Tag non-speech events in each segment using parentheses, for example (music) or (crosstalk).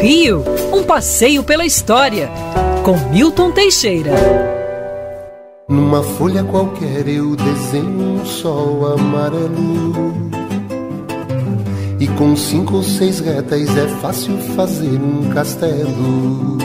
Rio, um passeio pela história, com Milton Teixeira. Numa folha qualquer eu desenho um sol amarelo. E com cinco ou seis retas é fácil fazer um castelo.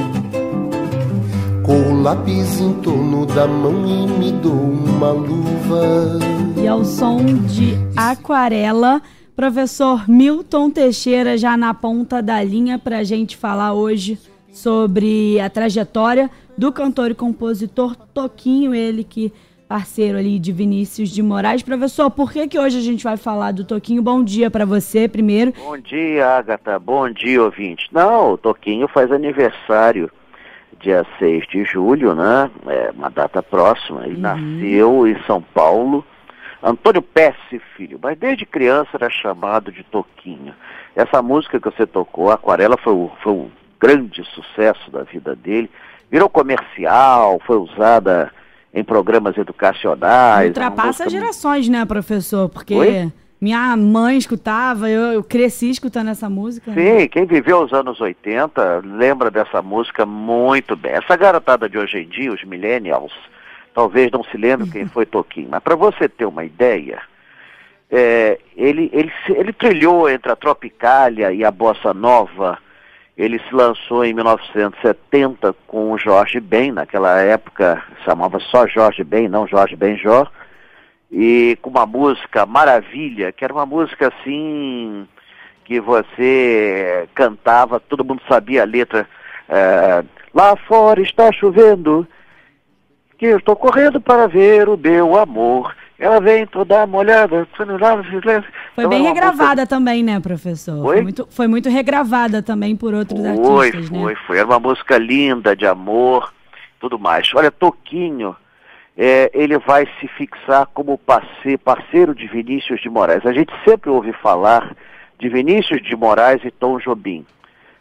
Com o lápis em torno da mão e me dou uma luva. E ao som de aquarela Professor Milton Teixeira já na ponta da linha para a gente falar hoje sobre a trajetória do cantor e compositor Toquinho, ele que parceiro ali de Vinícius de Moraes. Professor, por que que hoje a gente vai falar do Toquinho? Bom dia para você primeiro. Bom dia, Agatha. Bom dia, ouvinte. Não, o Toquinho faz aniversário dia 6 de julho, né? É uma data próxima. Ele uhum. nasceu em São Paulo Antônio Pesce Filho, mas desde criança era chamado de Toquinho. Essa música que você tocou, Aquarela, foi, o, foi um grande sucesso da vida dele. Virou comercial, foi usada em programas educacionais. Ultrapassa gerações, né, professor? Porque Oi? minha mãe escutava, eu, eu, cresci escutando essa música. Sim, né? quem viveu os anos 80 lembra dessa música muito bem. Essa garotada de hoje em dia, os millennials, talvez não se lembre quem foi Toquinho, mas para você ter uma ideia, é, ele, ele, ele trilhou entre a Tropicália e a Bossa Nova. Ele se lançou em 1970 com o Jorge Ben, naquela época chamava só Jorge Ben, não Jorge Benjor, e com uma música Maravilha, que era uma música assim que você cantava, todo mundo sabia a letra. É, Lá fora está chovendo, que eu estou correndo para ver o meu amor. Ela vem toda molhada. Foi então, bem é regravada música... também, né, professor? Foi? Foi muito, foi muito regravada também por outros foi, artistas, né? Foi, foi. Era uma música linda, de amor, tudo mais. Olha, Toquinho, é, ele vai se fixar como parceiro, parceiro de Vinícius de Moraes. A gente sempre ouve falar de Vinícius de Moraes e Tom Jobim.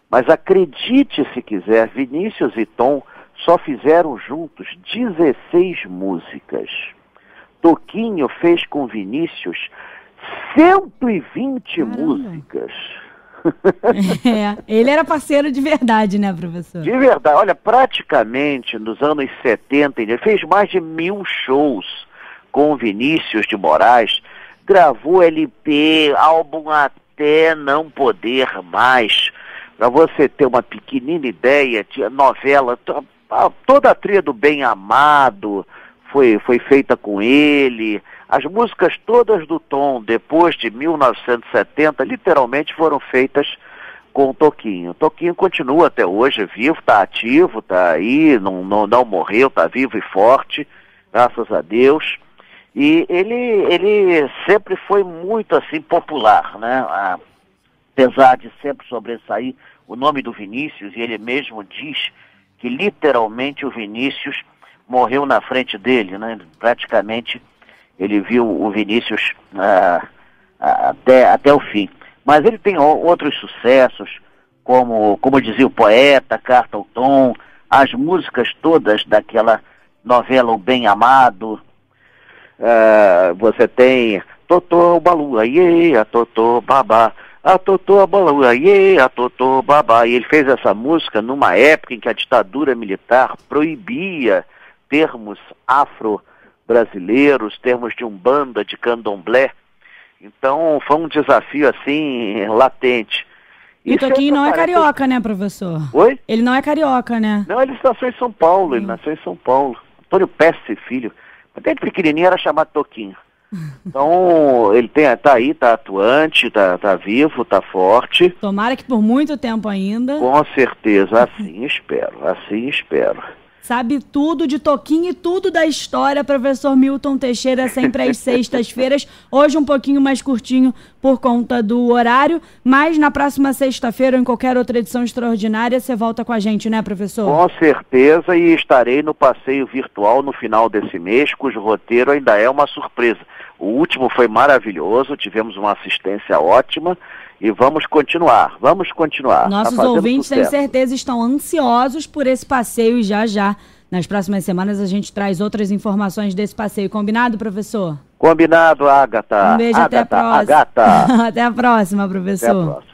Mas acredite se quiser, Vinícius e Tom só fizeram juntos 16 músicas. Toquinho fez com Vinícius 120 Caramba. músicas. (laughs) É, ele era parceiro de verdade, né, professor? De verdade. Olha, praticamente nos anos 70, ele fez mais de mil shows com Vinícius de Moraes, gravou LP, álbum até não poder mais. Para você ter uma pequenina ideia, tinha novela, toda a trilha do Bem Amado foi, foi feita com ele. As músicas todas do Tom, depois de 1970, literalmente foram feitas com o Toquinho. O Toquinho continua até hoje vivo, está ativo, está aí, não, não, não morreu, está vivo e forte, graças a Deus. E ele, ele sempre foi muito assim popular, né? Apesar de sempre sobressair o nome do Vinícius, e ele mesmo diz que literalmente o Vinícius morreu na frente dele, né? Praticamente ele viu o Vinícius ah, ah, até, até o fim. Mas ele tem outros sucessos, como, como dizia o poeta, Carta ao Tom, as músicas todas daquela novela O Bem Amado. Ah, você tem Totô Balu, Aie, a Totô Babá a Totô Abalaie, a Totô Babá. E ele fez essa música numa época em que a ditadura militar proibia termos afro-brasileiros, termos de umbanda, de candomblé. Então foi um desafio assim latente. E Toquinho não é carioca, né, professor? Oi? Ele não é carioca, né? Não, ele nasceu em São Paulo, hum. ele nasceu em São Paulo. Antônio Pesce Filho. Desde pequenininho era chamado Toquinho. Então, ele tem, tá aí, tá atuante, tá, tá vivo, tá forte. Tomara que por muito tempo ainda. Com certeza, assim (laughs) espero, assim espero. Sabe tudo de Toquinho e tudo da história, professor Milton Teixeira, sempre às (laughs) sextas-feiras. Hoje um pouquinho mais curtinho por conta do horário, mas na próxima sexta-feira ou em qualquer outra edição extraordinária, você volta com a gente, né, professor? Com certeza, e estarei no passeio virtual no final desse mês, cujo roteiro ainda é uma surpresa. O último foi maravilhoso, tivemos uma assistência ótima e vamos continuar, vamos continuar. Tá Nossos tá ouvintes, tenho certeza, estão ansiosos por esse passeio e já já, nas próximas semanas, a gente traz outras informações desse passeio. Combinado, professor? Combinado, Agatha. Um beijo, Agatha, até a próxima. Agatha. (laughs) até a próxima, professor. Até a próxima.